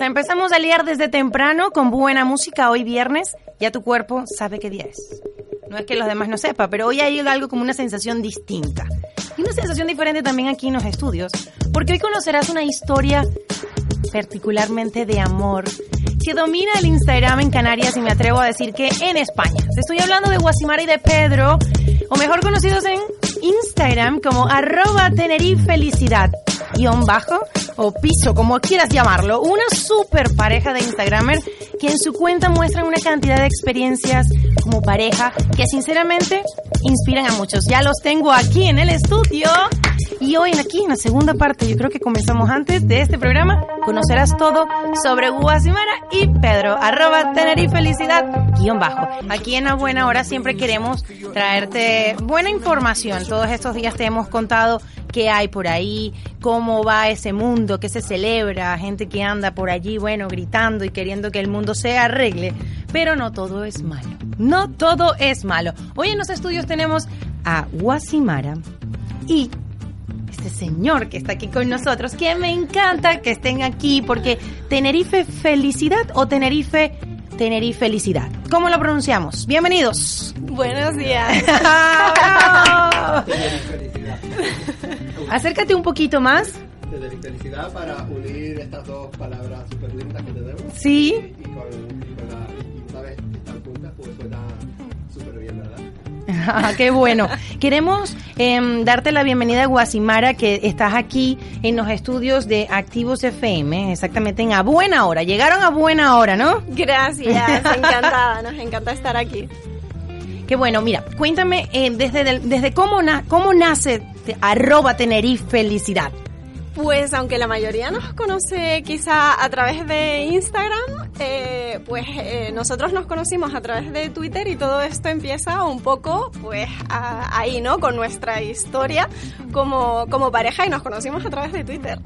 Empezamos a liar desde temprano con buena música hoy viernes. Ya tu cuerpo sabe qué día es. No es que los demás no sepan, pero hoy hay algo como una sensación distinta. Y una sensación diferente también aquí en los estudios. Porque hoy conocerás una historia particularmente de amor que domina el Instagram en Canarias y me atrevo a decir que en España. Estoy hablando de Guasimara y de Pedro, o mejor conocidos en Instagram como arroba felicidad guion bajo o piso, como quieras llamarlo, una super pareja de Instagramer que en su cuenta muestran una cantidad de experiencias como pareja que sinceramente inspiran a muchos. Ya los tengo aquí en el estudio y hoy aquí en la segunda parte, yo creo que comenzamos antes de este programa, conocerás todo sobre Guasimara y Pedro, arroba felicidad guion bajo. Aquí en la buena hora siempre queremos traerte buena información. Todos estos días te hemos contado qué hay por ahí, cómo va ese mundo, qué se celebra, gente que anda por allí, bueno, gritando y queriendo que el mundo se arregle. Pero no todo es malo. No todo es malo. Hoy en los estudios tenemos a Guasimara y este señor que está aquí con nosotros, que me encanta que estén aquí porque Tenerife Felicidad o Tenerife Tenerife Felicidad. ¿Cómo lo pronunciamos? Bienvenidos. Buenos días. Acércate un poquito más. Desde la felicidad para unir estas dos palabras súper lindas que tenemos. Sí. Y, con, y con la, y vez están juntas, pues suena súper bien, ¿verdad? Ah, qué bueno. Queremos eh, darte la bienvenida a Guasimara, que estás aquí en los estudios de Activos FM, exactamente en a buena hora. Llegaron a buena hora, ¿no? Gracias, encantada, nos encanta estar aquí. Qué bueno, mira, cuéntame eh, desde, del- desde cómo, na- cómo nace te- arroba Tenerife Felicidad. Pues aunque la mayoría nos conoce quizá a través de Instagram, eh, pues eh, nosotros nos conocimos a través de Twitter y todo esto empieza un poco pues a- ahí, ¿no? Con nuestra historia como, como pareja y nos conocimos a través de Twitter.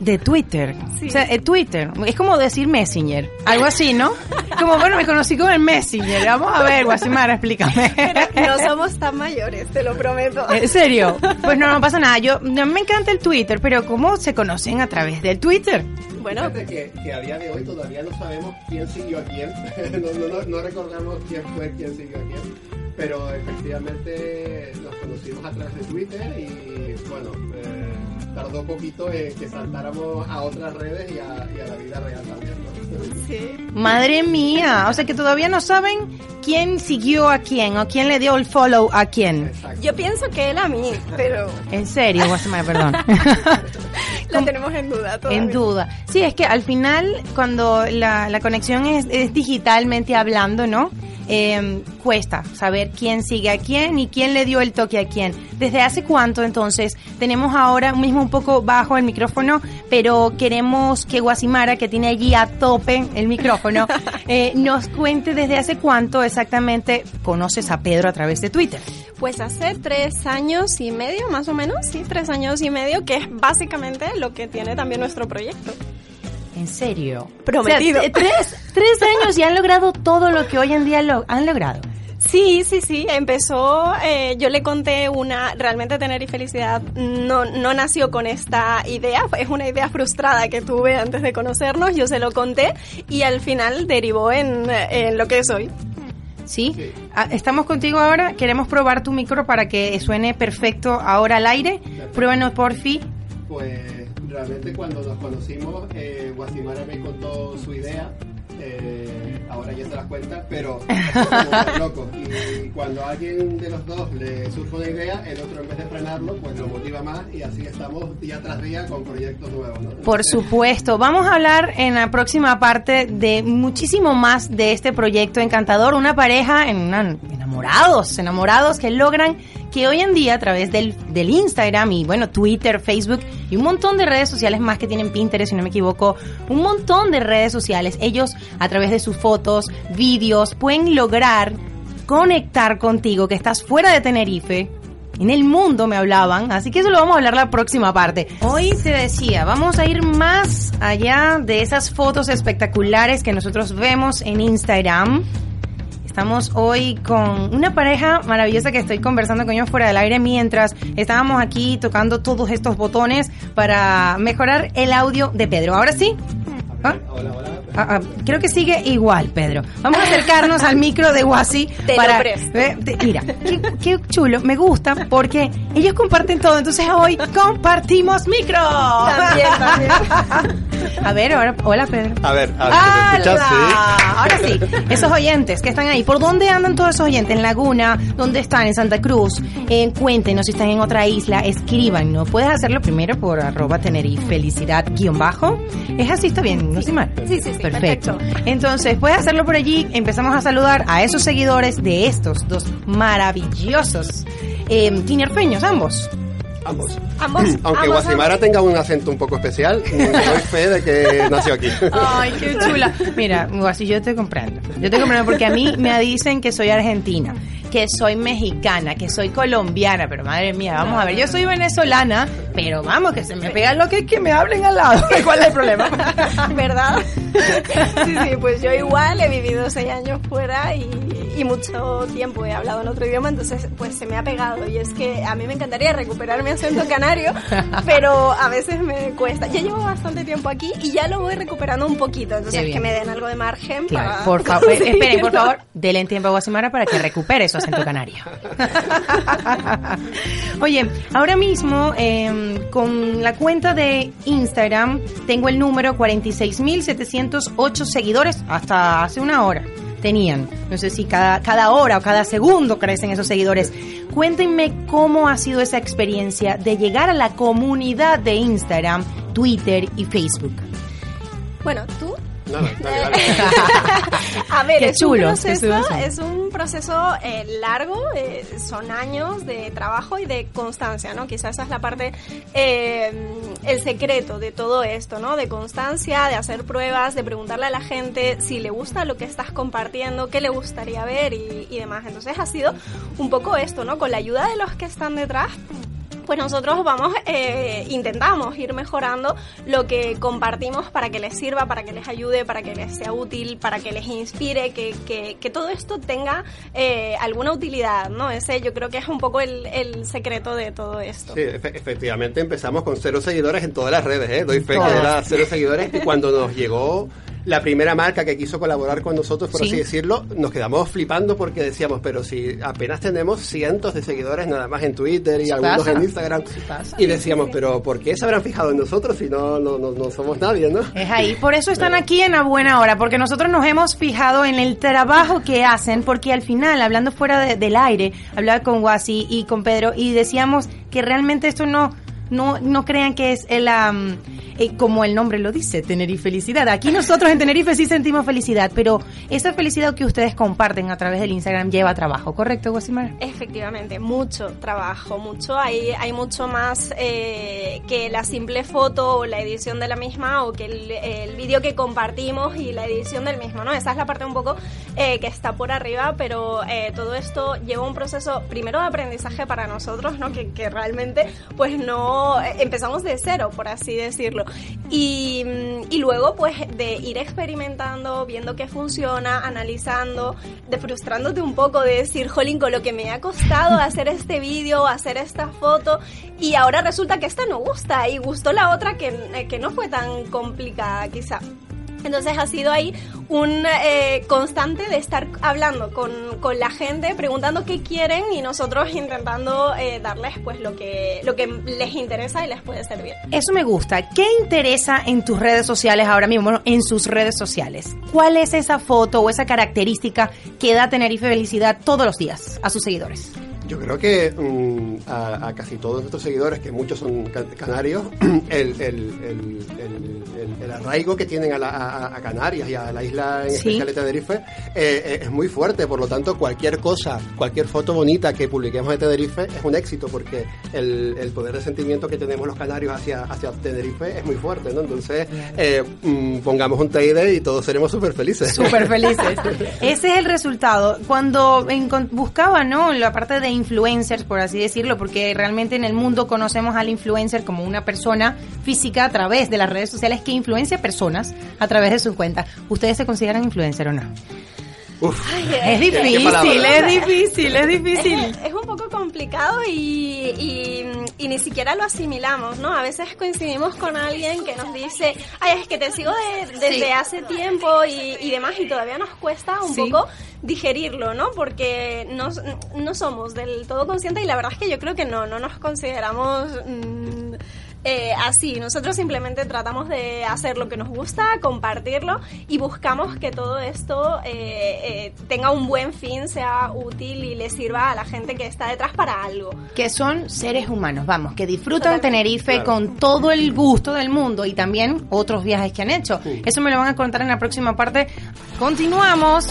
De Twitter. Sí. O sea, eh, Twitter. Es como decir Messenger. Algo así, ¿no? Como, bueno, me conocí con el Messenger. Vamos a ver, Guasimara, explícame. Pero no somos tan mayores, te lo prometo. ¿En serio? Pues no, no pasa nada. Yo, a mí me encanta el Twitter, pero ¿cómo se conocen a través del Twitter? Bueno, que, que a día de hoy todavía no sabemos quién siguió a quién. no, no, no, no recordamos quién fue quién siguió a quién. Pero efectivamente nos conocimos a través de Twitter y bueno, eh, tardó poquito en que saltáramos a otras redes y a, y a la vida real también. ¿no? sí. Madre mía. O sea que todavía no saben quién siguió a quién o quién le dio el follow a quién. Exacto. Yo pienso que él a mí, pero En serio, Guasimara, perdón. lo tenemos en duda todavía. En duda. Sí, es que al final, cuando la, la conexión es, es digitalmente hablando, ¿no? Eh, cuesta saber quién sigue a quién y quién le dio el toque a quién. ¿Desde hace cuánto entonces? Tenemos ahora mismo un poco bajo el micrófono, pero queremos que Guasimara, que tiene allí a tope el micrófono, eh, nos cuente desde hace cuánto exactamente conoces a Pedro a través de Twitter. Pues hace tres años y medio, más o menos, sí, tres años y medio, que es básicamente lo que tiene también nuestro proyecto. ¿En serio? Prometido. O sea, t- tres, tres años y han logrado todo lo que hoy en día lo han logrado. Sí, sí, sí, empezó, eh, yo le conté una, realmente tener y felicidad no, no nació con esta idea, es una idea frustrada que tuve antes de conocernos, yo se lo conté y al final derivó en, en lo que es hoy. ¿Sí? Sí. Ah, Estamos contigo ahora. Queremos probar tu micro para que suene perfecto ahora al aire. Pruébanos por fin. Pues realmente cuando nos conocimos, eh, Guasimara me contó su idea. eh, ahora ya se las cuenta, pero es como loco. Y cuando alguien de los dos le surge una idea, el otro en vez de frenarlo, pues lo motiva más y así estamos día tras día con proyectos nuevos. ¿no? Por supuesto. Vamos a hablar en la próxima parte de muchísimo más de este proyecto encantador. Una pareja en una- enamorados, enamorados que logran que hoy en día a través del, del Instagram y bueno, Twitter, Facebook y un montón de redes sociales más que tienen Pinterest, si no me equivoco, un montón de redes sociales, ellos a través de sus fotos, vídeos, pueden lograr conectar contigo que estás fuera de Tenerife. En el mundo me hablaban, así que eso lo vamos a hablar la próxima parte. Hoy te decía, vamos a ir más allá de esas fotos espectaculares que nosotros vemos en Instagram. Estamos hoy con una pareja maravillosa que estoy conversando con ellos fuera del aire mientras estábamos aquí tocando todos estos botones para mejorar el audio de Pedro. Ahora sí, ¿Ah? Hola, hola. Ah, ah, creo que sigue igual, Pedro. Vamos a acercarnos al micro de Wasi para te- mira, qué, qué chulo, me gusta porque ellos comparten todo, entonces hoy compartimos micro. También, también. A ver, ahora, hola Pedro. A ver, a ver. Sí. Ahora sí, esos oyentes que están ahí, ¿por dónde andan todos esos oyentes? ¿En Laguna? ¿Dónde están? ¿En Santa Cruz? Eh, cuéntenos si están en otra isla, escríbanos. Puedes hacerlo primero por arroba Tenerife felicidad guion bajo. Es así, está bien, no estoy mal. Sí, sí, sí, Perfecto. perfecto. Entonces, puedes hacerlo por allí. Empezamos a saludar a esos seguidores de estos dos maravillosos eh, tinerfeños, ambos. Ambos. Ambos. Aunque ambos, Guasimara tenga un acento un poco especial, doy fe de que nació aquí. Ay, qué chula. Mira, así yo te comprendo. Yo te comprendo porque a mí me dicen que soy argentina, que soy mexicana, que soy colombiana, pero madre mía, vamos a ver, yo soy venezolana, pero vamos, que se me pega lo que es que me hablen al lado. ¿Cuál es el problema? ¿Verdad? Sí, sí, pues yo igual he vivido seis años fuera y, y mucho tiempo he hablado en otro idioma, entonces pues se me ha pegado y es que a mí me encantaría recuperar mi acento canario, pero a veces me cuesta. Ya llevo bastante tiempo aquí y ya lo voy recuperando un poquito, entonces que me den algo de margen Claro, para... por favor, esperen, por favor, denle tiempo a Guasimara para que recupere su acento canario. Oye, ahora mismo eh, con la cuenta de Instagram tengo el número 46.708 seguidores hasta hace una hora. Tenían, no sé si cada, cada hora o cada segundo crecen esos seguidores. Cuéntenme cómo ha sido esa experiencia de llegar a la comunidad de Instagram, Twitter y Facebook. Bueno, tú Nada, dale, dale. A ver, Qué es, chulo, un proceso, es un proceso eh, largo, eh, son años de trabajo y de constancia, ¿no? Quizás esa es la parte, eh, el secreto de todo esto, ¿no? De constancia, de hacer pruebas, de preguntarle a la gente si le gusta lo que estás compartiendo, qué le gustaría ver y, y demás. Entonces ha sido un poco esto, ¿no? Con la ayuda de los que están detrás, pues nosotros vamos, eh, intentamos ir mejorando lo que compartimos para que les sirva, para que les ayude, para que les sea útil, para que les inspire, que, que, que todo esto tenga eh, alguna utilidad, ¿no? Ese yo creo que es un poco el, el secreto de todo esto. Sí, efe- efectivamente empezamos con cero seguidores en todas las redes, ¿eh? Doy fe que era cero seguidores y cuando nos llegó la primera marca que quiso colaborar con nosotros, por Sí. así decirlo, nos quedamos flipando porque decíamos, pero si apenas tenemos cientos de seguidores nada más en Twitter y algunos pasa. en Instagram, pasa. y decíamos, pero ¿por qué se habrán fijado en nosotros si no, no, no, no somos nadie, no? Es ahí, por eso están aquí en la buena hora, porque nosotros nos hemos fijado en el trabajo que hacen, porque al final, hablando fuera de- del aire, hablaba con Wasi y con Pedro y decíamos que realmente esto no, no, no crean que es el, eh, como el nombre lo dice, Tenerife Felicidad. Aquí nosotros en Tenerife sí sentimos felicidad, pero esa felicidad que ustedes comparten a través del Instagram lleva trabajo, ¿correcto, Guasimar? Efectivamente, mucho trabajo, mucho. Hay, hay mucho más eh, que la simple foto o la edición de la misma o que el, el vídeo que compartimos y la edición del mismo, ¿no? Esa es la parte un poco eh, que está por arriba, pero todo esto lleva un proceso primero de aprendizaje para nosotros, ¿no? Que, que realmente pues no empezamos de cero, por así decirlo. Y, mm, y luego pues de ir experimentando, viendo qué funciona, analizando, de frustrándote un poco de decir, jolín, con lo que me ha costado hacer este vídeo, hacer esta foto, y ahora resulta que esta no gusta y gustó la otra que, eh, que no fue tan complicada quizá. Entonces ha sido ahí un eh, constante de estar hablando con, con la gente, preguntando qué quieren y nosotros intentando eh, darles pues lo que, lo que les interesa y les puede servir. Eso me gusta. ¿Qué interesa en tus redes sociales ahora mismo? Bueno, en sus redes sociales. ¿Cuál es esa foto o esa característica que da Tenerife Felicidad todos los días a sus seguidores? Yo creo que mm, a, a casi todos nuestros seguidores, que muchos son ca- canarios, el, el, el, arraigo que tienen a, la- a- a Canarias y a la isla en Sí. especial de Tenerife eh, eh, es muy fuerte. Por lo tanto, cualquier cosa, cualquier foto bonita que publiquemos de Tenerife es un éxito porque el, el poder de sentimiento que tenemos los canarios hacia, hacia Tenerife es muy fuerte. ¿no? Entonces, eh, mm, pongamos un TID y todos seremos súper felices. Súper felices. Ese es el resultado. Cuando buscaba, ¿no? La parte de influencers, por así decirlo, porque realmente en el mundo conocemos al influencer como una persona física a través de las redes sociales que influencia personas a través de sus cuentas. ¿Ustedes se consideran influencer o no? Uf. Es qué difícil, es difícil, es difícil. Es, es un poco complicado y, y, y ni siquiera lo asimilamos, ¿no? A veces coincidimos con alguien que nos dice, ay, es que te sigo de- desde Sí. hace tiempo y, y demás, y todavía nos cuesta un Sí. poco digerirlo, ¿no? Porque no, no somos del todo conscientes y la verdad es que yo creo que no, no nos consideramos mm, eh, así. Nosotros simplemente tratamos de hacer lo que nos gusta, compartirlo y buscamos que todo esto eh, eh, tenga un buen fin, sea útil y le sirva a la gente que está detrás para algo. que son seres humanos, vamos, que disfrutan Totalmente. Tenerife Claro. con todo el gusto del mundo y también otros viajes que han hecho. Sí. Eso me lo van a contar en la próxima parte. Continuamos.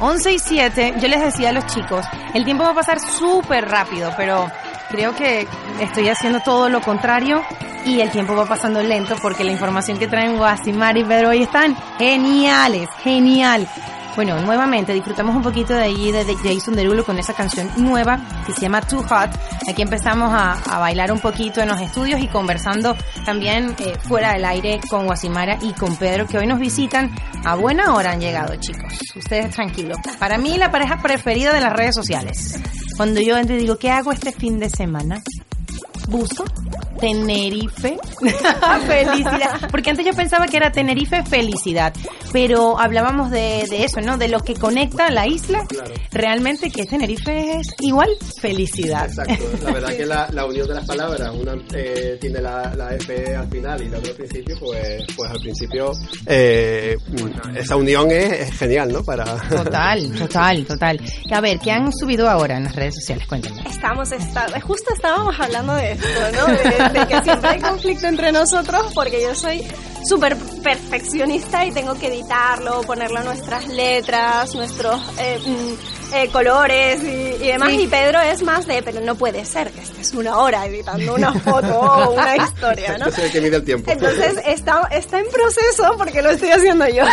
11 y 7, yo les decía a los chicos, el tiempo va a pasar súper rápido, pero creo que estoy haciendo todo lo contrario y el tiempo va pasando lento porque la información que traen Guasimar y Pedro hoy están geniales, genial. Bueno, nuevamente disfrutamos un poquito de allí de Jason Derulo con esa canción nueva que se llama Too Hot. Aquí empezamos a, a bailar un poquito en los estudios y conversando también eh, fuera del aire con Guasimara y con Pedro que hoy nos visitan. A buena hora han llegado, chicos. Ustedes tranquilos. Para mí la pareja preferida de las redes sociales. Cuando yo entro y digo, ¿qué hago este fin de semana? Busco Tenerife felicidad. Porque antes yo pensaba que era Tenerife felicidad, pero hablábamos de, de eso, ¿no? De lo que conecta la isla. Claro. Realmente que Tenerife es igual felicidad. Exacto, la verdad que la, la unión de las palabras, una eh, tiene la, la F al final y la otra al principio, pues, pues al principio eh, esa unión es, es genial, ¿no? Para Total, total, total. A ver, ¿qué han subido ahora en las redes sociales? Cuéntame. Estamos, esta- justo estábamos hablando de esto, ¿no? De, de que siempre hay conflicto entre nosotros porque yo soy súper perfeccionista y tengo que editarlo, ponerlo en nuestras letras, nuestros eh, mm, eh, colores y, y demás. Sí. Y Pedro es más de, pero no puede ser que estés una hora editando una foto o una historia, ¿no? Entonces el que mide el tiempo. Entonces está, está en proceso porque lo estoy haciendo yo.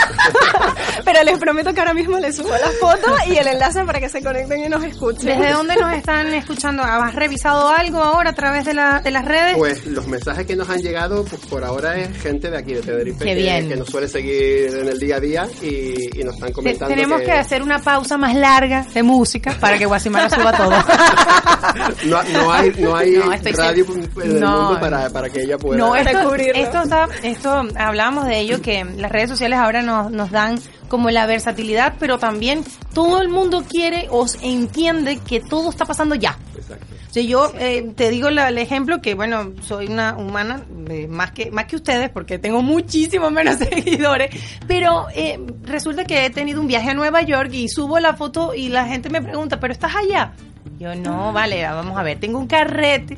Pero les prometo que ahora mismo les subo la foto y el enlace para que se conecten y nos escuchen. ¿Desde dónde nos están escuchando? ¿Has revisado algo ahora a través de, la, de las redes? Pues los mensajes que nos han llegado, pues por ahora es gente de aquí, de Tenerife, Qué que, bien. que nos suele seguir en el día a día y, y nos están comentando tenemos que... hacer una pausa más larga de música para que Guasimara suba todo. no, no hay, no hay No, radio mundo para, para que ella pueda... No, esto, cubrirlo. esto, está, esto hablábamos de ello, que las redes sociales ahora nos, nos dan como la versatilidad, pero también todo el mundo quiere o entiende que todo está pasando ya. Exacto. Sea, yo eh, te digo la- el ejemplo que, bueno, soy una humana eh, más que más que ustedes porque tengo muchísimo menos seguidores, pero eh, resulta que he tenido un viaje a Nueva York y subo la foto y la gente me pregunta, ¿pero estás allá? Yo, no, vale, vamos a ver, tengo un carrete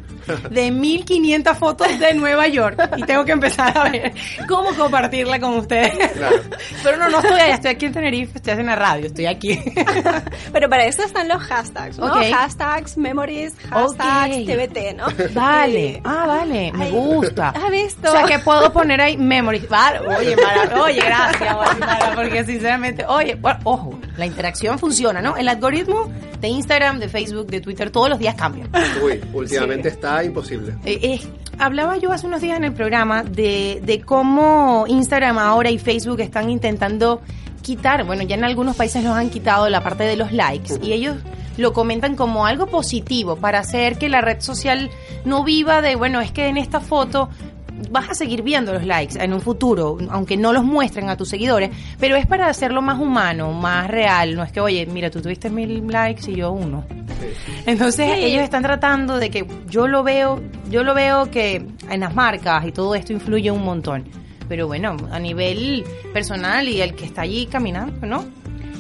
de 1500 fotos de Nueva York y tengo que empezar a ver cómo compartirla con ustedes. Claro. Pero no, no estoy allá, estoy aquí en Tenerife, estoy haciendo la radio, estoy aquí. Pero para eso están los hashtags, ¿no? Hashtags, memories, hashtags, Ok. TBT, ¿no? Vale, Y- ah, vale, me Ay, gusta. ¿Has visto? O sea, que puedo poner ahí memories. Vale, oye, Mara, oye, gracias, oye, Mara, porque sinceramente, oye, bueno, ojo, la interacción funciona, ¿no? El algoritmo de Instagram, de Facebook, de Twitter, todos los días cambia. Uy, últimamente está imposible. Eh, eh, hablaba yo hace unos días en el programa de, de cómo Instagram ahora y Facebook están intentando quitar, bueno, ya en algunos países los han quitado la parte de los likes y ellos lo comentan como algo positivo para hacer que la red social no viva de, bueno, es que en esta foto vas a seguir viendo los likes en un futuro, aunque no los muestren a tus seguidores, pero es para hacerlo más humano, más real, no es que, oye, mira, tú tuviste mil likes y yo uno. Entonces Sí. ellos están tratando de que yo lo veo, yo lo veo que en las marcas y todo esto influye un montón. Pero bueno, a nivel personal y el que está allí caminando, ¿no?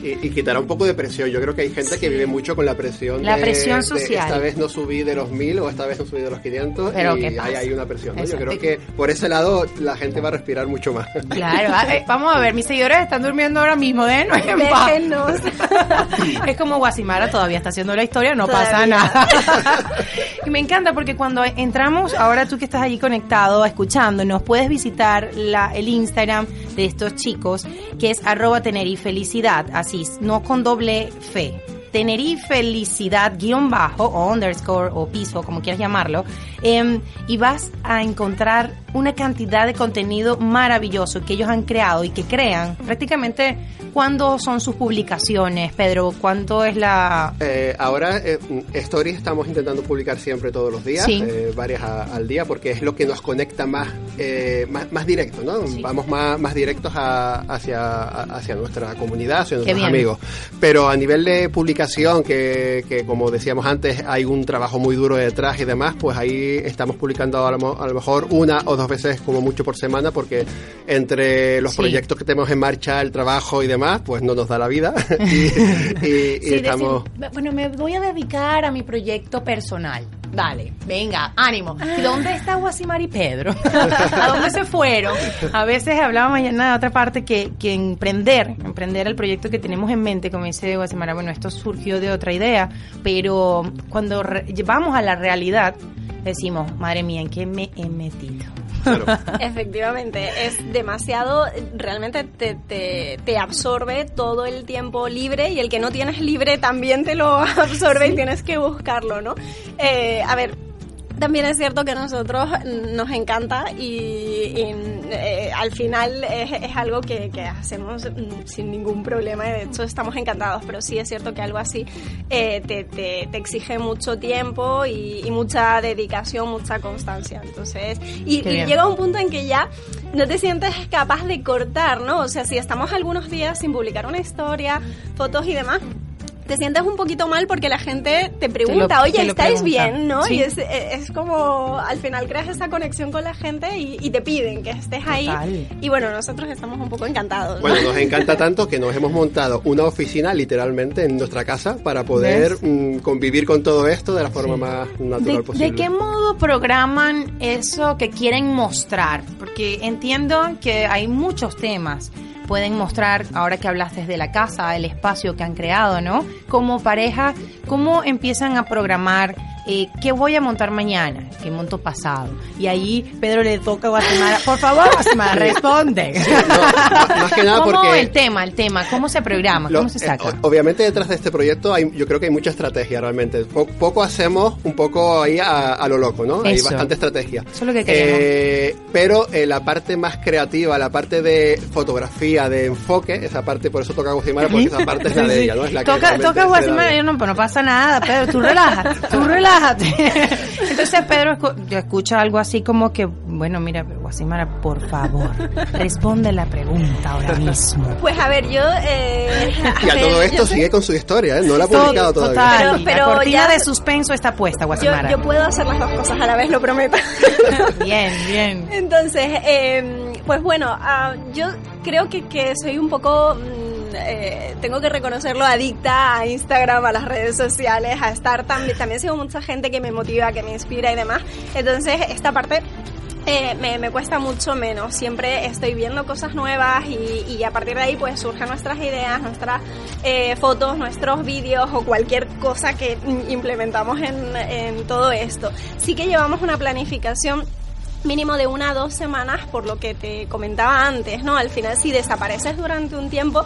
Y, y quitará un poco de presión. Yo creo que hay gente que vive mucho con la presión. La de- presión de social. esta vez no subí de los mil o esta vez no subí de los 500. Pero y ¿qué hay, pasa? hay una presión. ¿no? Yo creo que por ese lado la gente va a respirar mucho más. Claro, ah, eh, vamos a ver, mis seguidores están durmiendo ahora mismo, ¿eh? No es como Guasimara todavía está haciendo la historia, no pasa nada. y me encanta porque cuando entramos, ahora tú que estás allí conectado, escuchándonos, puedes visitar la, el Instagram de estos chicos, que es arroba Felicidad, así, no con doble fe. Tenerife Felicidad guion bajo o underscore o piso, como quieras llamarlo. Em, y vas a encontrar una cantidad de contenido maravilloso que ellos han creado y que crean. Prácticamente, ¿cuándo son sus publicaciones, Pedro? ¿Cuánto es la...? Eh, ahora, eh, Stories estamos intentando publicar siempre todos los días, Sí. eh, varias a- al día, porque es lo que nos conecta más, eh, más, más directo, ¿no? Sí. Vamos más, más directos a- hacia, hacia nuestra comunidad, hacia nuestros amigos. Pero a nivel de publicación, que, que como decíamos antes, hay un trabajo muy duro detrás y demás, pues ahí estamos publicando a lo, a lo mejor una o dos veces como mucho por semana, porque entre los Sí. proyectos que tenemos en marcha, el trabajo y demás, pues no nos da la vida. y, y- y Sí, estamos... decir, bueno, me voy a dedicar a mi proyecto personal. Dale, venga, ánimo. ¿Y dónde está Guasimar y Pedro? ¿A dónde se fueron? A veces hablaba mañana de otra parte que, que emprender, emprender el proyecto que tenemos en mente, como dice Guasimara, bueno, esto surgió de otra idea, pero cuando vamos a la realidad, decimos, madre mía, ¿en qué me he metido? Claro. Efectivamente, es demasiado, realmente te, te, te absorbe todo el tiempo libre y el que no tienes libre también te lo absorbe y tienes que buscarlo, ¿no? Eh, a ver, también es cierto que a nosotros nos encanta y, y, eh, al final es, es algo que, que hacemos mm, sin ningún problema y de hecho estamos encantados, pero sí es cierto que algo así eh, te, te, te exige mucho tiempo y, y mucha dedicación, mucha constancia. Entonces, y, llega un punto en que ya no te sientes capaz de cortar, ¿no? O sea, si estamos algunos días sin publicar una historia, fotos y demás, te sientes un poquito mal porque la gente te pregunta, lo- oye, te lo ¿estáis pregunta. bien? ¿no? Sí. Y es, es como, al final creas esa conexión con la gente y, y te piden que estés ahí. Total. Y bueno, nosotros estamos un poco encantados. ¿no? Bueno, nos encanta tanto que nos hemos montado una oficina literalmente en nuestra casa para poder mm, convivir con todo esto de la forma más natural ¿De, posible. de qué modo programan eso que quieren mostrar? Porque entiendo que hay muchos temas. Pueden mostrar, ahora que hablaste de la casa, el espacio que han creado, ¿no? Como pareja, ¿cómo empiezan a programar eh, qué voy a montar mañana? ¿Qué monto pasado? Y ahí Pedro le toca a Guatemala. Por favor, Guatemala, responde. No, más que nada ¿Cómo porque el tema, el tema? ¿Cómo se programa? Lo- ¿Cómo se eh, saca? obviamente detrás de este proyecto hay, yo creo que hay mucha estrategia realmente. Po- poco hacemos, un poco ahí a, a lo loco, ¿no? Hay bastante estrategia. Eso es lo que queremos. Eh, pero eh, la parte más creativa, la parte de fotografía, de enfoque, esa parte, por eso toca Guasimara, porque esa parte es la de ella, ¿no? Es la que toca realmente toca yo no, no pasa nada, Pedro, tú relájate, tú relájate. Entonces Pedro escu- yo escucho algo así como que, bueno, mira, Guasimara, por favor, responde la pregunta ahora mismo. Pues a ver, yo... Eh, Y a ver, todo yo esto sé- sigue con su historia, ¿eh? No la ha Todo- publicado todavía. total, Pero- la cortina ya- de suspenso está puesta, Guasimara. yo puedo hacer las dos cosas a la vez, lo prometo. Bien, bien. Entonces, eh, pues bueno, ah, yo creo que, que soy un poco, mm, eh, tengo que reconocerlo, adicta a Instagram, a las redes sociales, a estar también, también sigo mucha gente que me motiva, que me inspira y demás. Entonces, esta parte... eh, me, me cuesta mucho menos, siempre estoy viendo cosas nuevas y, a partir de ahí pues surgen nuestras ideas, nuestras eh, fotos, nuestros vídeos o cualquier cosa que implementamos en, en todo esto. Sí que llevamos una planificación mínimo de una a dos semanas, por lo que te comentaba antes, ¿no? Al final, si desapareces durante un tiempo,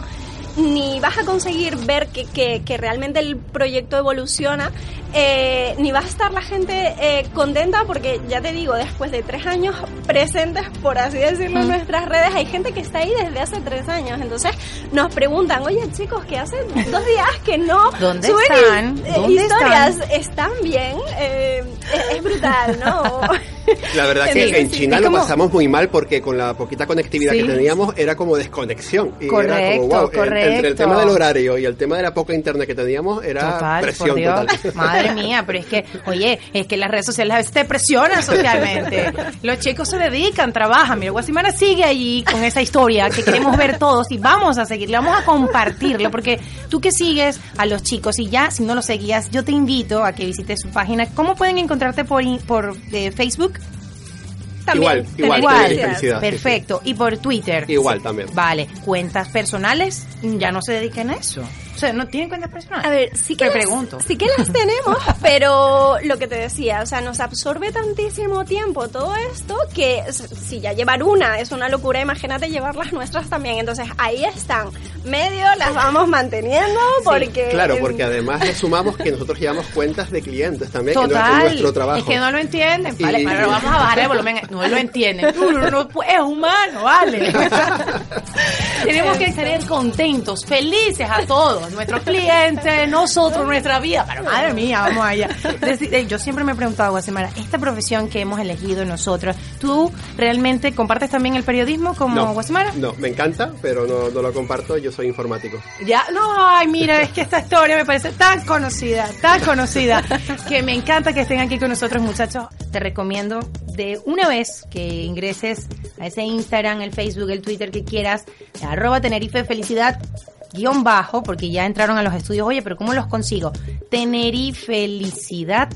ni vas a conseguir ver que, que, que realmente el proyecto evoluciona, eh, ni va a estar la gente eh, contenta, porque ya te digo, después de tres años presentes, por así decirlo, en nuestras redes, hay gente que está ahí desde hace tres años. Entonces nos preguntan, oye chicos, que hace dos días que no ¿Dónde suben están? eh, ¿Dónde historias, están bien, eh, es, es brutal, ¿no? La verdad Sí, que en sí, China lo como- pasamos muy mal porque con la poquita conectividad Sí. que teníamos era como desconexión. Y era Correcto, como, wow, en- Entre el correcto. tema del horario y el tema de la poca internet que teníamos era Total, presión total. Madre mía, pero es que, oye, es que las redes sociales a veces te presionan socialmente. Los chicos se dedican, trabajan. Mira, Guasimara sigue allí con esa historia que queremos ver todos y vamos a seguirle, vamos a compartirlo, porque tú que sigues a los chicos y ya, si no los seguías, yo te invito a que visites su página. ¿Cómo pueden encontrarte por, por eh, Facebook? También, igual, igual, sí, perfecto. Y por Twitter. sí. Igual también. Vale, cuentas personales ya no se dedican a eso. O sea, no tienen cuentas personales. A ver, sí que, Te las, pregunto. sí que las tenemos, pero lo que te decía, o sea, nos absorbe tantísimo tiempo todo esto que si ya llevar una es una locura, imagínate llevar las nuestras también. Entonces ahí están, medio las vamos manteniendo porque... Claro, porque además le sumamos que nosotros llevamos cuentas de clientes también, que no es Total, nuestro trabajo. es que no lo entienden. Y- Vale, pero vamos a bajar el volumen. No lo entienden. Tú no, es humano, vale. Tenemos que estar contentos, felices a todos, nuestros clientes, nosotros, nuestra vida. Pero madre mía, vamos allá. Eh, Yo siempre me he preguntado, Guasemara, esta profesión que hemos elegido nosotros, ¿tú realmente compartes también el periodismo como no, Guasemara? no, me encanta, pero no, no lo comparto, yo soy informático. Ya, no, ay, mira, es que esta historia me parece tan conocida, tan conocida, que me encanta que estén aquí con nosotros, muchachos. Te recomiendo de una vez que ingreses a ese Instagram, el Facebook, el Twitter que quieras, arroba Tenerife Felicidad guion bajo, porque ya entraron a los estudios. Oye, pero ¿cómo los consigo? Tenerife Felicidad,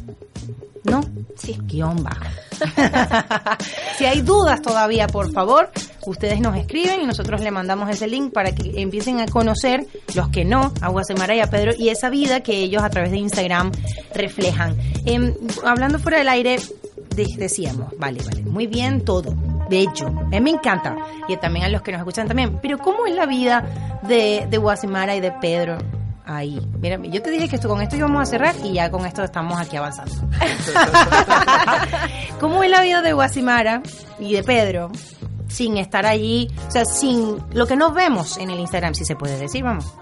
¿no? Sí, guion bajo. si hay dudas todavía, por favor, ustedes nos escriben y nosotros le mandamos ese link para que empiecen a conocer los que no, a Guasemara y a Pedro, y esa vida que ellos a través de Instagram reflejan. Em, hablando fuera del aire, decíamos, vale, vale, muy bien todo. De hecho, a mí me encanta. Y también a los que nos escuchan también. Pero ¿cómo es la vida de, de Guasemara y de Pedro? Ahí. Mira, yo te dije que esto, con esto íbamos a cerrar y ya con esto estamos aquí avanzando. ¿Cómo es la vida de Guasimara y de Pedro sin estar allí? O sea, sin lo que nos vemos en el Instagram, si se puede decir, vamos.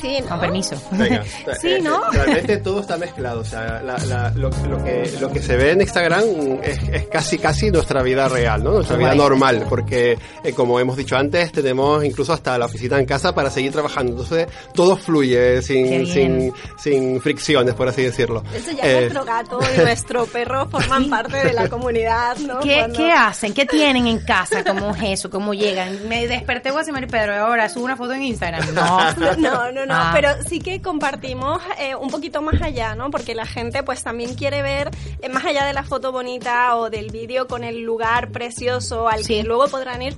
Sí, ¿no? Con permiso. Venga, sí, eh, ¿no? Realmente todo está mezclado. O sea, la- la- lo, lo que, lo que se ve en Instagram es, es casi casi nuestra vida real, ¿no? Nuestra vida normal, porque eh, como hemos dicho antes, tenemos incluso hasta la oficina en casa para seguir trabajando. Entonces todo fluye sin, sin, sin fricciones, por así decirlo. Eso ya Eh, nuestro gato y nuestro perro forman parte de la comunidad, ¿no? ¿Qué, Cuando- ¿Qué hacen? ¿Qué tienen en casa? ¿Cómo es eso? ¿Cómo llegan? Me desperté Guasimara y Pedro ahora subo una foto en Instagram. No. No, no, no, Ah. pero sí que compartimos eh, un poquito más allá, ¿no? Porque la gente pues también quiere ver, eh, más allá de la foto bonita o del vídeo con el lugar precioso al Sí. que luego podrán ir,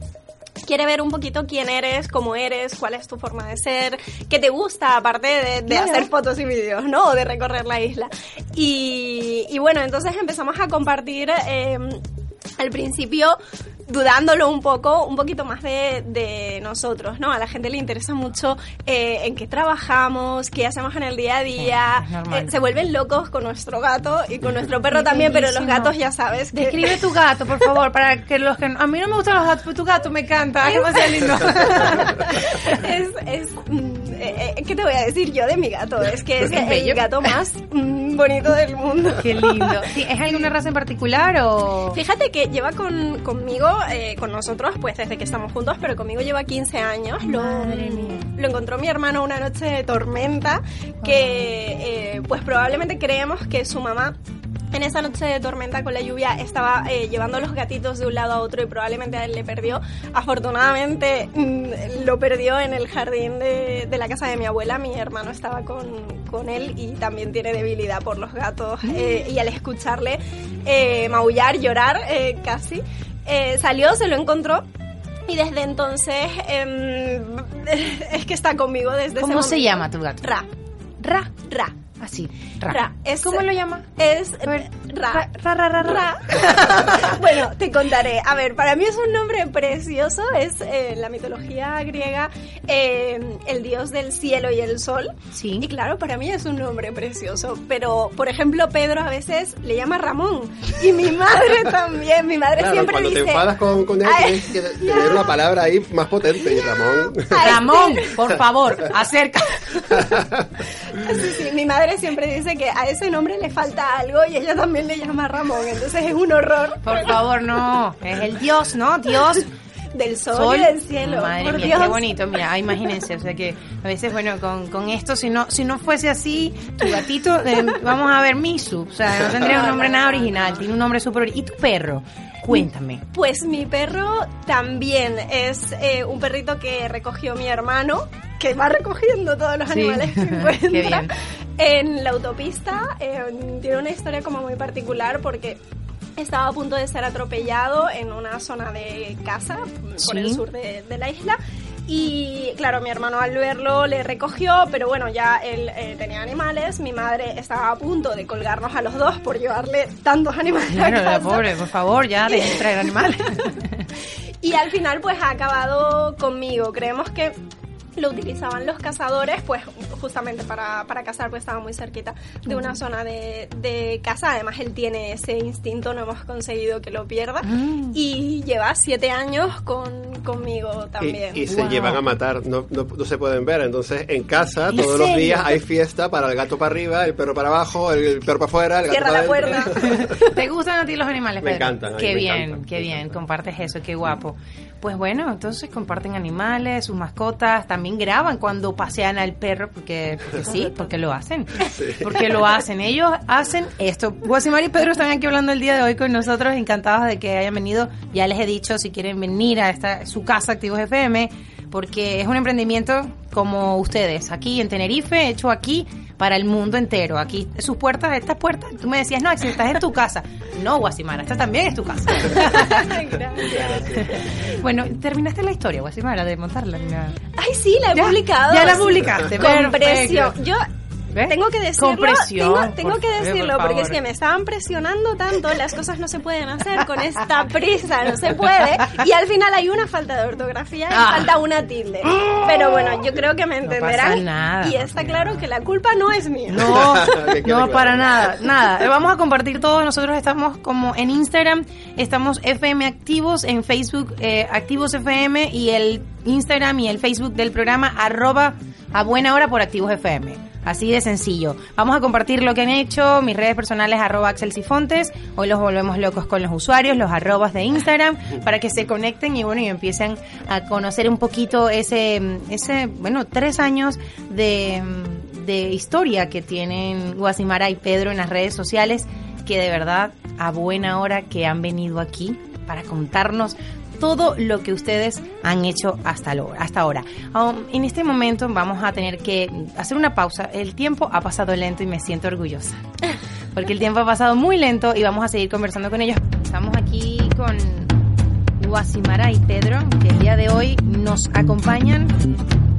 quiere ver un poquito quién eres, cómo eres, cuál es tu forma de ser, qué te gusta, aparte de, de hacer fotos y vídeos, ¿no? O de recorrer la isla. Y, y bueno, entonces empezamos a compartir eh, al principio dudándolo un poco, un poquito más de, de nosotros, ¿no? A la gente le interesa mucho eh, en qué trabajamos, qué hacemos en el día a día. Sí. Eh, se vuelven locos con nuestro gato y con nuestro perro también, pero los gatos ya sabes que... Describe tu gato, por favor, para que los que... A mí no me gustan los gatos, pero tu gato me encanta. Es demasiado lindo. es, es, mm, eh, eh, ¿Qué te voy a decir yo de mi gato? Es que es Es el bello. gato más mm, bonito del mundo. Qué lindo. Sí, ¿Es alguna raza en particular o...? Fíjate que lleva con, conmigo, eh, con nosotros, pues desde que estamos juntos, pero conmigo lleva 15 años. Lo, Madre mía. lo encontró mi hermano una noche de tormenta, que eh, pues probablemente creemos que su mamá en esa noche de tormenta con la lluvia estaba eh, llevando los gatitos de un lado a otro y probablemente a él le perdió. Afortunadamente mm, lo perdió en el jardín de, de la casa de mi abuela. Mi hermano estaba con, con él y también tiene debilidad por los gatos. eh, y al escucharle eh, maullar, llorar eh, casi, eh, salió, se lo encontró. Y desde entonces em, es que está conmigo desde ese ¿Cómo se llama tu gato? Ra, Ra. Ra. Así, Ra. Ra. Es- ¿Cómo lo llama? Es A ver. Ra. Ra, ra, ra, ra. Ra. bueno, te contaré. A ver, para mí es un nombre precioso. Es eh, en la mitología griega eh, el dios del cielo y el sol. Sí. Y claro, para mí es un nombre precioso. Pero, por ejemplo, Pedro a veces le llama Ramón. Y mi madre también. Mi madre Claro, siempre cuando dice. te enfadas con, con él, Ay, tienes que tener una palabra ahí más potente. Y Ramón. Ay, Ramón, por favor, acerca. Sí, sí, mi madre siempre dice que a ese nombre le falta algo y ella también le llama Ramón, entonces es un horror Por favor, no. Es el Dios, ¿no? Dios. del sol, Sol. y del cielo. Madre por mía, Dios. qué bonito. Mira, imagínense, o sea que a veces, bueno, con, con esto, si no, si no fuese así, tu gatito, eh, vamos a ver Misu. O sea, no tendría un nombre nada original, tiene un nombre súper. ¿Y tu perro? Cuéntame. Pues mi perro también es eh, un perrito que recogió mi hermano, que va recogiendo todos los Sí. animales que encuentra en la autopista. Eh, tiene una historia como muy particular porque estaba a punto de ser atropellado en una zona de casa por Sí. el sur de, de la isla. Y claro, mi hermano al verlo le recogió, pero bueno, ya él eh, tenía animales. Mi madre estaba a punto de colgarnos a los dos por llevarle tantos animales a Claro, la casa. pobre, por favor, ya de traer animales. Y al final pues ha acabado conmigo. Creemos que lo utilizaban los cazadores pues justamente para, para cazar pues estaba muy cerquita de una zona de, de caza. Además él tiene ese instinto, no hemos conseguido que lo pierda. Mm. Y lleva siete años con, conmigo Y, también. y se Wow. llevan a matar, no, no, no se pueden ver. Entonces, en casa, ¿En todos los serio? días hay fiesta para el gato para arriba, el perro para abajo, el, el perro para afuera, el gato Cierra para la adentro. puerta. ¿Te gustan a ti los animales, Me Pedro? encantan, a mí Qué me bien, encantan. qué bien, compartes eso, qué guapo. Pues bueno, entonces comparten animales, sus mascotas, también graban cuando pasean al perro, porque, porque sí, porque lo hacen. Porque lo hacen, ellos hacen esto. Guasimar y Pedro están aquí hablando el día de hoy con nosotros, encantados de que hayan venido. Ya les he dicho, si quieren venir a esta su casa Activos FM, porque es un emprendimiento como ustedes, aquí en Tenerife, hecho aquí para el mundo entero. Aquí, sus puertas, estas puertas, tú me decías, no, si estás en tu casa. No, Guasimara, esta también es tu casa. bueno, ¿terminaste la historia, Guasimara, de montarla? Ay, sí, la he Ya, publicado. ya la publicaste, Con perfecto. presión. Yo ¿Ves? tengo que decirlo. Con presión, tengo tengo por que decirlo por porque es que me estaban presionando tanto, las cosas no se pueden hacer con esta prisa, no se puede. Y al final hay una falta de ortografía y Ah. falta una tilde. Pero bueno, yo creo que me entenderán. nada, y no está claro que la culpa no es mía. No, no, para nada, nada. Eh, Vamos a compartir todo. Nosotros estamos como en Instagram, estamos FM Activos, en Facebook eh, Activos FM y el Instagram y el Facebook del programa arroba a buena hora por Activos FM. Así de sencillo. Vamos a compartir lo que han hecho, mis redes personales arroba Axel Sifontes. Hoy los volvemos locos con los usuarios, los arrobas de Instagram, para que se conecten y bueno, y empiecen a conocer un poquito ese, ese, bueno, tres años de, de historia que tienen Guasimara y Pedro en las redes sociales, que de verdad a buena hora que han venido aquí para contarnos todo lo que ustedes han hecho hasta, lo, hasta ahora. Um, en este momento vamos a tener que hacer una pausa. El tiempo ha pasado lento y me siento orgullosa. Porque el tiempo ha pasado muy lento y vamos a seguir conversando con ellos. Estamos aquí con Guasimara y Pedro, que el día de hoy nos acompañan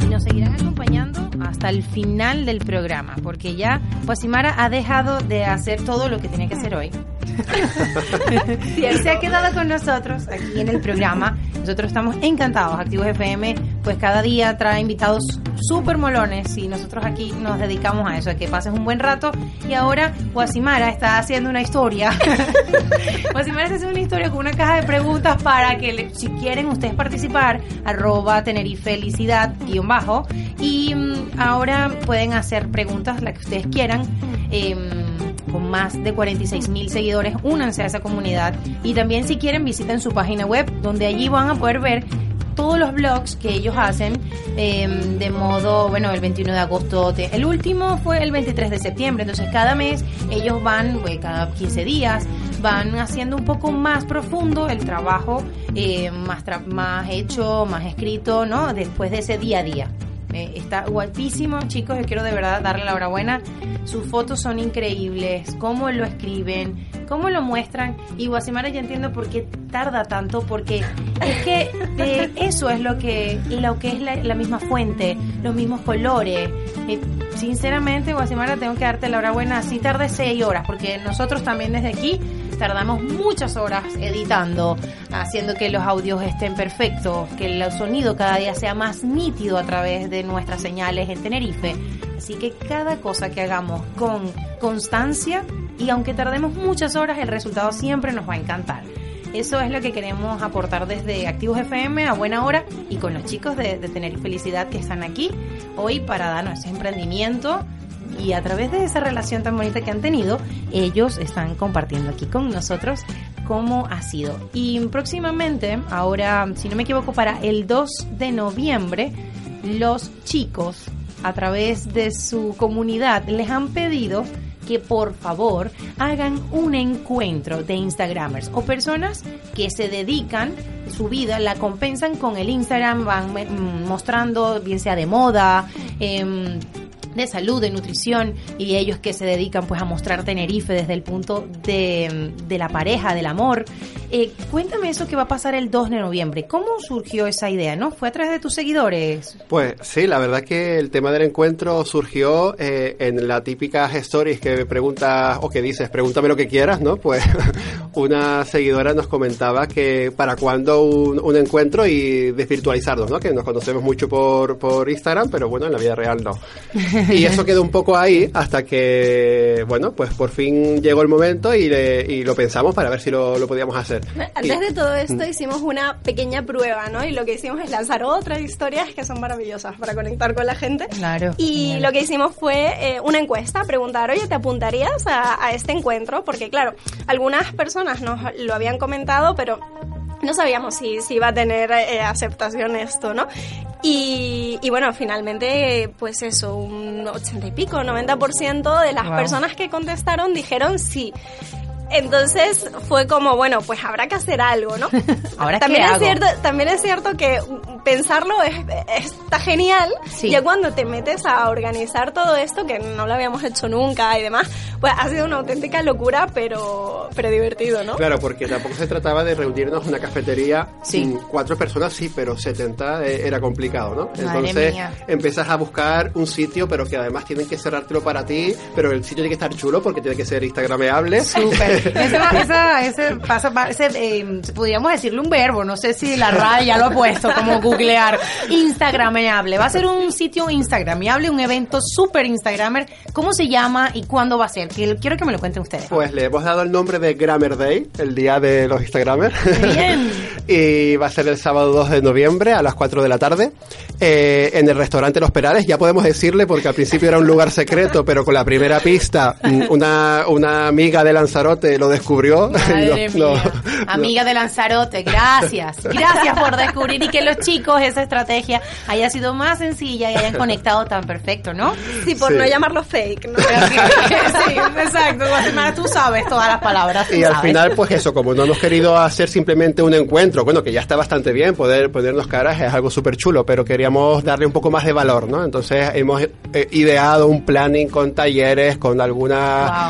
y nos seguirán acompañando hasta el final del programa, porque ya Guasimara ha dejado de hacer todo lo que tenía que hacer hoy. y se ha quedado con nosotros aquí en el programa. Nosotros estamos encantados. Activos FM, pues cada día trae invitados súper molones y nosotros aquí nos dedicamos a eso, a que pases un buen rato. Y ahora Guasimara está haciendo una historia. Guasimara está haciendo una historia con una caja de preguntas para que le- si quieren ustedes participar, arroba tenerifelicidad guion bajo. Y mm, ahora pueden hacer preguntas, las que ustedes quieran. em, con más de 46 mil seguidores, únanse a esa comunidad y también si quieren visiten su página web donde allí van a poder ver todos los blogs que ellos hacen eh, de modo, bueno, el 21 de agosto, el último fue el 23 de septiembre, entonces cada mes ellos van, pues, cada 15 días, van haciendo un poco más profundo el trabajo, eh, más, más hecho, más escrito, ¿no? Después de ese día a día. Eh, está guapísimo, chicos. Yo quiero de verdad darle la enhorabuena. Sus fotos son increíbles. Cómo lo escriben, cómo lo muestran. Y Guasimara ya entiendo por qué tarda tanto, porque es que eso es lo que, lo que es la, misma fuente, los mismos colores. Eh, sinceramente, Guasimara, tengo que darte la enhorabuena. Así tarde seis horas, porque nosotros también desde aquí tardamos muchas horas editando, haciendo que los audios estén perfectos, que el sonido cada día sea más nítido a través de nuestras señales en Tenerife. Así que cada cosa que hagamos con constancia y aunque tardemos muchas horas, el resultado siempre nos va a encantar. Eso es lo que queremos aportar desde Activos FM a buena hora y con los chicos de, de Felicidad que están aquí hoy para darnos ese emprendimiento y a través de esa relación tan bonita que han tenido, ellos están compartiendo aquí con nosotros cómo ha sido. Y próximamente, ahora, si no me equivoco, para el 2 de noviembre, los chicos, a través de su comunidad, les han pedido que por favor hagan un encuentro de Instagramers o personas que se dedican su vida, la compensan con el Instagram, van mm, mostrando, bien sea de moda, em, de salud, de nutrición y ellos que se dedican pues a mostrar Tenerife desde el punto de, de la pareja, del amor. Eh, cuéntame eso que va a pasar el 2 de noviembre. ¿Cómo surgió esa idea? ¿No? ¿Fue a través de tus seguidores? Pues sí, la verdad que el tema del encuentro surgió eh, en la típica stories que preguntas o que dices, pregúntame lo que quieras, ¿no? Pues una seguidora nos comentaba que para cuándo un, un encuentro y desvirtualizarnos, ¿no? Que nos conocemos mucho por, por Instagram, pero bueno, en la vida real no. Y eso quedó un poco ahí hasta que, bueno, pues por fin llegó el momento y, le- y lo pensamos para ver si lo, lo podíamos hacer. Antes Y- de todo esto hicimos una pequeña prueba, ¿no? Y lo que hicimos es lanzar otras historias que son maravillosas para conectar con la gente. Claro. Y Genial. lo que hicimos fue eh, una encuesta, preguntar, oye, ¿te apuntarías a, a este encuentro? Porque claro, algunas personas nos lo habían comentado, pero no sabíamos si, si iba a tener eh, aceptación esto, ¿no? Y, y bueno, finalmente, pues eso, un 80 y pico, 90% de las Wow. personas que contestaron dijeron sí. Entonces fue como, bueno, pues habrá que hacer algo, ¿no? ¿Ahora qué también es hago? cierto, también es cierto que pensarlo es, está genial. Sí. Ya cuando te metes a organizar todo esto, que no lo habíamos hecho nunca y demás, pues ha sido una auténtica locura, pero, pero divertido, ¿no? Claro, porque tampoco se trataba de reunirnos en una cafetería. Sí. Cuatro personas sí, pero 70 eh, era complicado, ¿no? Madre Entonces mía. empiezas a buscar un sitio, pero que además tienen que cerrártelo para ti, pero el sitio tiene que estar chulo porque tiene que ser instagrameable. Súper. Esa- ese pasa, pa- ese, eh, podríamos decirle un verbo, no sé si la RAE ya lo ha puesto, como googlear. Instagrameable. Va a ser un sitio instagrameable, un evento súper instagramer. ¿Cómo se llama y cuándo va a ser? Quiero que me lo cuenten ustedes. Pues le hemos dado el nombre de Grammar Day, el día de los Instagramers. Bien. y va a ser el sábado 2 de noviembre a las 4 de la tarde eh, en el restaurante Los Perales. Ya podemos decirle porque al principio era un lugar secreto, pero con la primera pista mm, una, una amiga de Lanzarote lo descubrió. Madre mía. Amiga de Lanzarote, gracias. Gracias por descubrir y que los chicos esa estrategia haya sido más sencilla y hayan conectado tan perfecto, ¿no? Sí, por Sí. no llamarlo fake, ¿no? sí, exacto. Guatemala, tú sabes todas las palabras. Y al sabes. final, pues eso, como no hemos querido hacer simplemente un encuentro, bueno, que ya está bastante bien, poder ponernos caras es algo súper chulo, pero queríamos darle un poco más de valor, ¿no? Entonces hemos eh, ideado un planning con talleres, con alguna,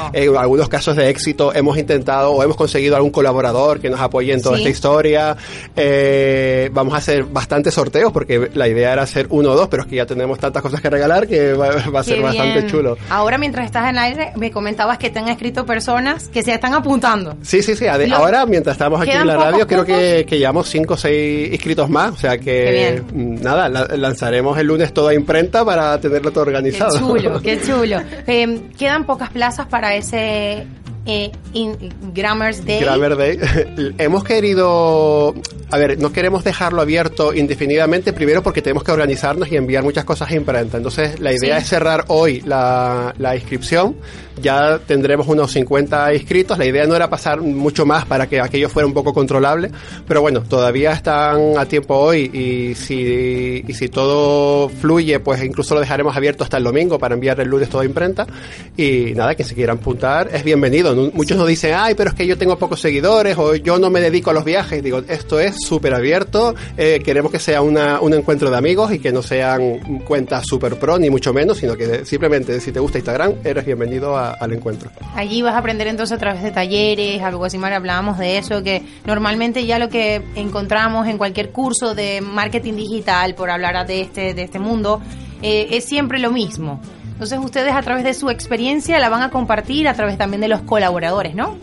Wow. eh, algunos casos de éxito, hemos intentado o hemos conseguido algún colaborador que nos apoye en toda Sí. esta historia. Eh, vamos a hacer bastantes sorteos porque la idea era hacer uno o dos, pero es que ya tenemos tantas cosas que regalar que va, va a ser Qué bastante bien. chulo. Ahora, mientras estás en el aire, me comentabas que te han escrito personas que se están apuntando. Sí, sí, sí. Ahora, mientras estamos aquí ¿Quedan en la radio, creo que, que llevamos cinco o seis inscritos más. O sea que, mm, nada, la- lanzaremos el lunes todo a imprenta para tenerlo todo Qué organizado. chulo, qué chulo. Eh, quedan pocas plazas para ese eh, in- Grammars Day. Grammar Day. Hemos querido, a ver, no queremos dejarlo abierto indefinidamente, primero porque tenemos que organizarnos y enviar muchas cosas a imprenta. Entonces, la idea Sí. es cerrar hoy la, la inscripción. Ya tendremos unos 50 inscritos. La idea no era pasar mucho más para que aquello fuera un poco controlable, pero bueno, todavía están a tiempo hoy y si, y si todo fluye, pues incluso lo dejaremos abierto hasta el domingo para enviar el lunes todo a imprenta. Y nada, que se quieran apuntar es bienvenido. Muchos nos dicen, ay, pero es que yo tengo pocos seguidores o yo no me dedico a los viajes. Digo, esto es súper abierto. eh, queremos que sea una, un encuentro de amigos y que no sean cuentas super pro, ni mucho menos, sino que simplemente si te gusta Instagram, eres bienvenido al encuentro. Allí vas a aprender entonces a través de talleres, algo así, Mara, hablábamos de eso, que normalmente ya lo que encontramos en cualquier curso de marketing digital, por hablar de este, de este mundo, eh, es siempre lo mismo. Entonces ustedes a través de su experiencia la van a compartir a través también de los colaboradores, ¿no?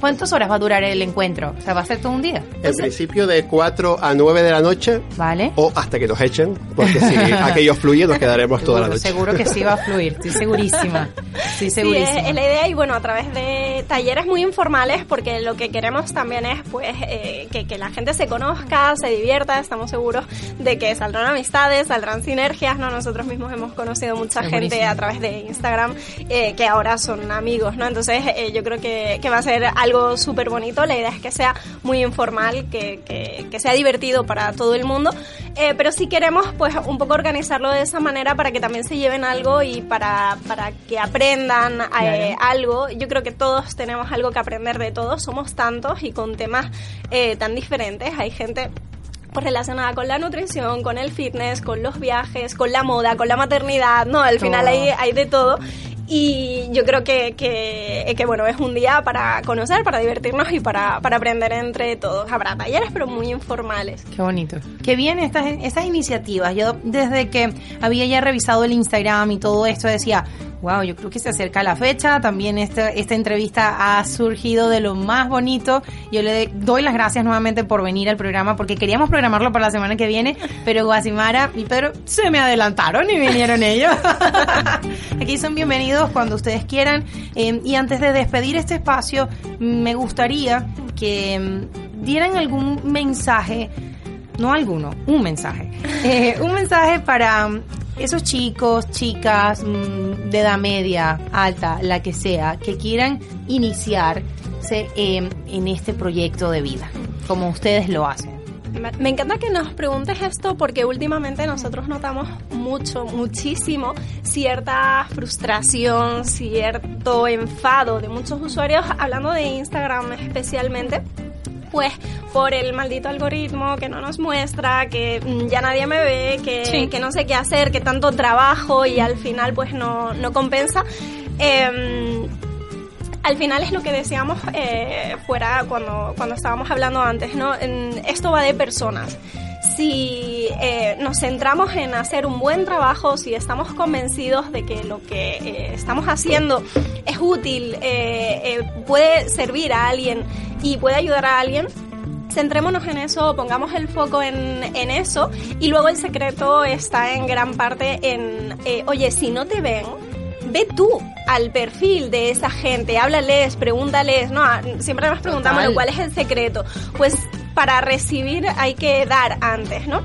¿Cuántas horas va a durar el encuentro? O sea, va a ser todo un día. En principio de 4 a 9 de la noche ¿Vale? o hasta que nos echen, porque si aquello fluye nos quedaremos toda la noche. seguro que sí va a fluir, estoy segurísima. Estoy Sí, segurísima. es, es la idea y bueno, a través de talleres muy informales, porque lo que queremos también es pues eh, que, que la gente se conozca, se divierta, estamos seguros de que saldrán amistades, saldrán sinergias, ¿no? Nosotros mismos hemos conocido mucha gente a través de Instagram eh, que ahora son amigos, ¿no? Entonces eh, yo creo que, que va a ser algo súper bonito, la idea es que sea muy informal, que, que, que sea divertido para todo el mundo, eh, pero sí queremos pues un poco organizarlo de esa manera para que también se lleven algo y para, para que aprendan eh, algo. Yo creo que todos tenemos algo que aprender de todos, somos tantos y con temas eh, tan diferentes. Hay gente pues relacionada con la nutrición, con el fitness, con los viajes, con la moda, con la maternidad, no, al final hay, hay de todo y yo creo que, que, que, bueno, es un día para conocer, para divertirnos y para, para aprender entre todos. Habrá talleres, pero muy informales. Qué bonito. Qué bien estas, estas iniciativas. Yo desde que había ya revisado el Instagram y todo esto decía, wow, yo creo que se acerca la fecha. También esta, esta entrevista ha surgido de lo más bonito. Yo le doy las gracias nuevamente por venir al programa porque queríamos programarlo para la semana que viene, pero Guasimara y Pedro se me adelantaron y vinieron ellos. Aquí son bienvenidos cuando ustedes quieran. Eh, y antes de despedir este espacio, me gustaría que mm, dieran algún mensaje no alguno, un mensaje. Eh, un mensaje para esos chicos, chicas mm, de edad media, alta, la que sea, que quieran iniciarse en este proyecto de vida, como ustedes lo hacen. Me encanta que nos preguntes esto porque últimamente nosotros notamos mucho, muchísimo cierta frustración, cierto enfado de muchos usuarios, hablando de Instagram especialmente, pues por el maldito algoritmo que no nos muestra, que mm, ya nadie me ve, que, que no sé qué hacer, que tanto trabajo y al final pues no, no compensa. Em, al final es lo que decíamos eh, fuera cuando, cuando estábamos hablando antes, ¿no? esto va de personas. Si eh, nos centramos en hacer un buen trabajo, si estamos convencidos de que lo que eh, estamos haciendo es útil, puede servir a alguien y puede ayudar a alguien, centrémonos en eso, pongamos el foco en, en, eso y luego el secreto está en gran parte en, oye, si no te ven, ve tú al perfil de esa gente, háblales, pregúntales, no, siempre nos preguntamos cuál es el secreto. Pues para recibir hay que dar antes, ¿no?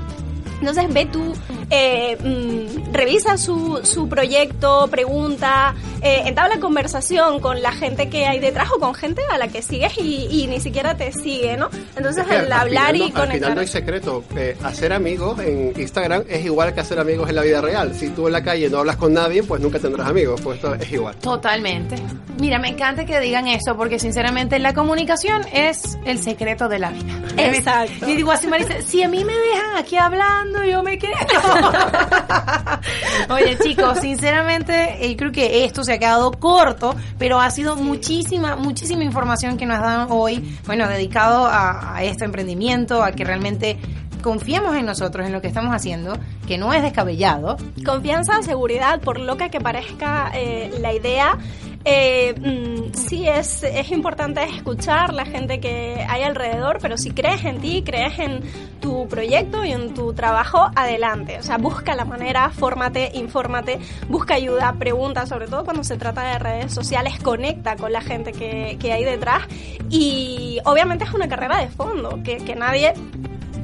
Entonces ve tú, eh, mm, revisa su, su proyecto, pregunta, eh, entabla conversación con la gente que hay detrás o con gente a la que sigues y, ni siquiera te sigue, ¿no? Entonces el hablar y conectar... Al final no hay secreto. Eh, hacer amigos en Instagram es igual que hacer amigos en la vida real. Si tú en la calle no hablas con nadie, pues nunca tendrás amigos. Pues esto es igual. Totalmente. Mira, me encanta que digan eso porque sinceramente la comunicación es el secreto de la vida. Exacto. Y digo así, Marisa, si a mí me dejan aquí hablando, yo me quedo. Oye, chicos, sinceramente, eh, creo que esto se ha quedado corto, pero ha sido muchísima, muchísima información que nos dan hoy, bueno, dedicado a, este emprendimiento, a que realmente confiemos en nosotros, en lo que estamos haciendo, que no es descabellado. Confianza, seguridad, por loca que parezca eh, la idea, eh, mm, sí es, es importante escuchar la gente que hay alrededor, pero si crees en ti, crees en tu proyecto y en tu trabajo, adelante. O sea, busca la manera, fórmate, infórmate, busca ayuda, pregunta, sobre todo cuando se trata de redes sociales, conecta con la gente que, que hay detrás. Y obviamente es una carrera de fondo, que, que nadie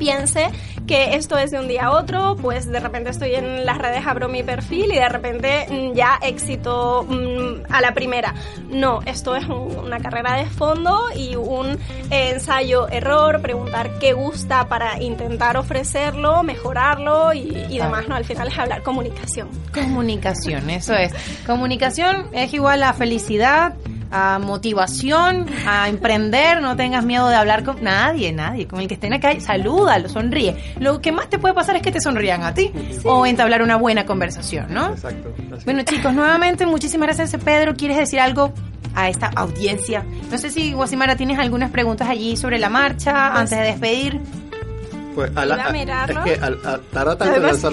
piense que esto es de un día a otro, pues de repente estoy en las redes, abro mi perfil y de repente mm, ya éxito mm, a la primera. No, esto es una carrera de fondo y un ensayo-error, preguntar qué gusta para intentar ofrecerlo, mejorarlo y, y demás, ¿no? Al final es hablar comunicación. Comunicación, eso es. Comunicación es igual a felicidad, a motivación, a emprender, no tengas miedo de hablar con nadie, nadie, con el que esté en la calle, salúdalo, sonríe. Lo que más te puede pasar es que te sonrían a ti o entablar una buena conversación, ¿no? Exacto. Bueno, chicos, nuevamente muchísimas gracias, Pedro. ¿Quieres decir algo a esta audiencia? No sé si, Guasimara, tienes algunas preguntas allí sobre la marcha antes de despedir. Pues a la, es que tarda tanto en lanzar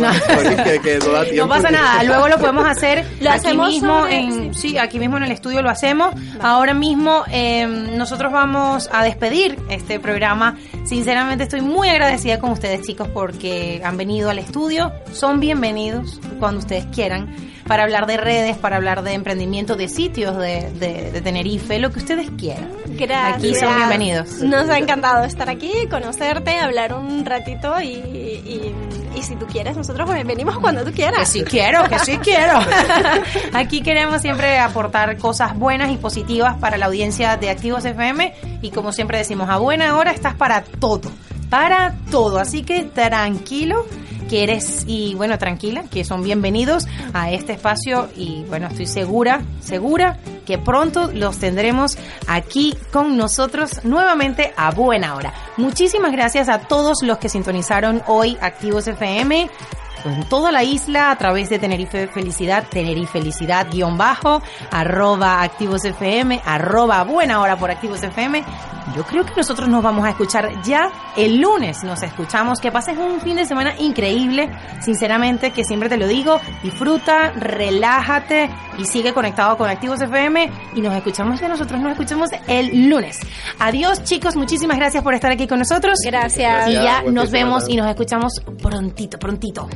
que, que, no da tiempo. No pasa nada, luego lo podemos hacer lo aquí mismo en sí, aquí mismo en el estudio lo hacemos. Ahora mismo eh, nosotros vamos a despedir este programa. Sinceramente estoy muy agradecida con ustedes chicos porque han venido al estudio. Son bienvenidos cuando ustedes quieran para hablar de redes, para hablar de emprendimiento, de sitios de, de, Tenerife, lo que ustedes quieran. Gracias. Aquí son bienvenidos. Nos ha encantado estar aquí, conocerte, hablar un ratito y, y, si tú quieres, nosotros venimos cuando tú quieras. Que sí quiero, que sí quiero. aquí queremos siempre aportar cosas buenas y positivas para la audiencia de Activos FM y como siempre decimos, a buena hora estás para todo, para todo. Así que tranquilo quieres y bueno, tranquila, que son bienvenidos a este espacio y bueno, estoy segura, segura que pronto los tendremos aquí con nosotros nuevamente a buena hora. Muchísimas gracias a todos los que sintonizaron hoy Activos FM en toda la isla a través de Tenerife Felicidad, Tenerife Felicidad guion bajo, arroba Activos FM, arroba Buena Hora por Activos FM. Yo creo que nosotros nos vamos a escuchar ya el lunes. Nos escuchamos. Que pases un fin de semana increíble. Sinceramente, que siempre te lo digo. Disfruta, relájate y sigue conectado con Activos FM. Y nos escuchamos ya nosotros. Nos escuchamos el lunes. Adiós, chicos. Muchísimas gracias por estar aquí con nosotros. Gracias. Y ya Gracias, buen nos vemos semana. y nos escuchamos prontito, prontito.